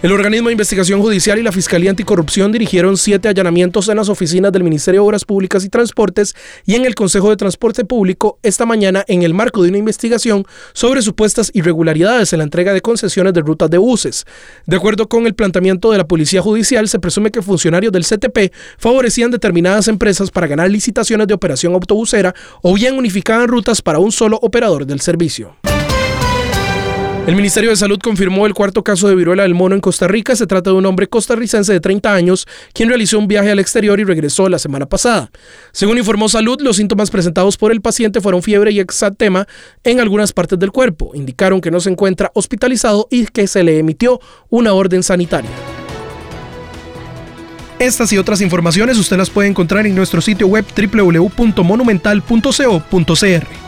El organismo de investigación judicial y la Fiscalía Anticorrupción dirigieron siete allanamientos en las oficinas del Ministerio de Obras Públicas y Transportes y en el Consejo de Transporte Público esta mañana en el marco de una investigación sobre supuestas irregularidades en la entrega de concesiones de rutas de buses. De acuerdo con el planteamiento de la Policía Judicial, se presume que funcionarios del CTP favorecían determinadas empresas para ganar licitaciones de operación autobusera o bien unificaban rutas para un solo operador del servicio. El Ministerio de Salud confirmó el cuarto caso de viruela del mono en Costa Rica. Se trata de un hombre costarricense de 30 años quien realizó un viaje al exterior y regresó la semana pasada. Según informó Salud, los síntomas presentados por el paciente fueron fiebre y exantema en algunas partes del cuerpo. Indicaron que no se encuentra hospitalizado y que se le emitió una orden sanitaria. Estas y otras informaciones usted las puede encontrar en nuestro sitio web www.monumental.co.cr.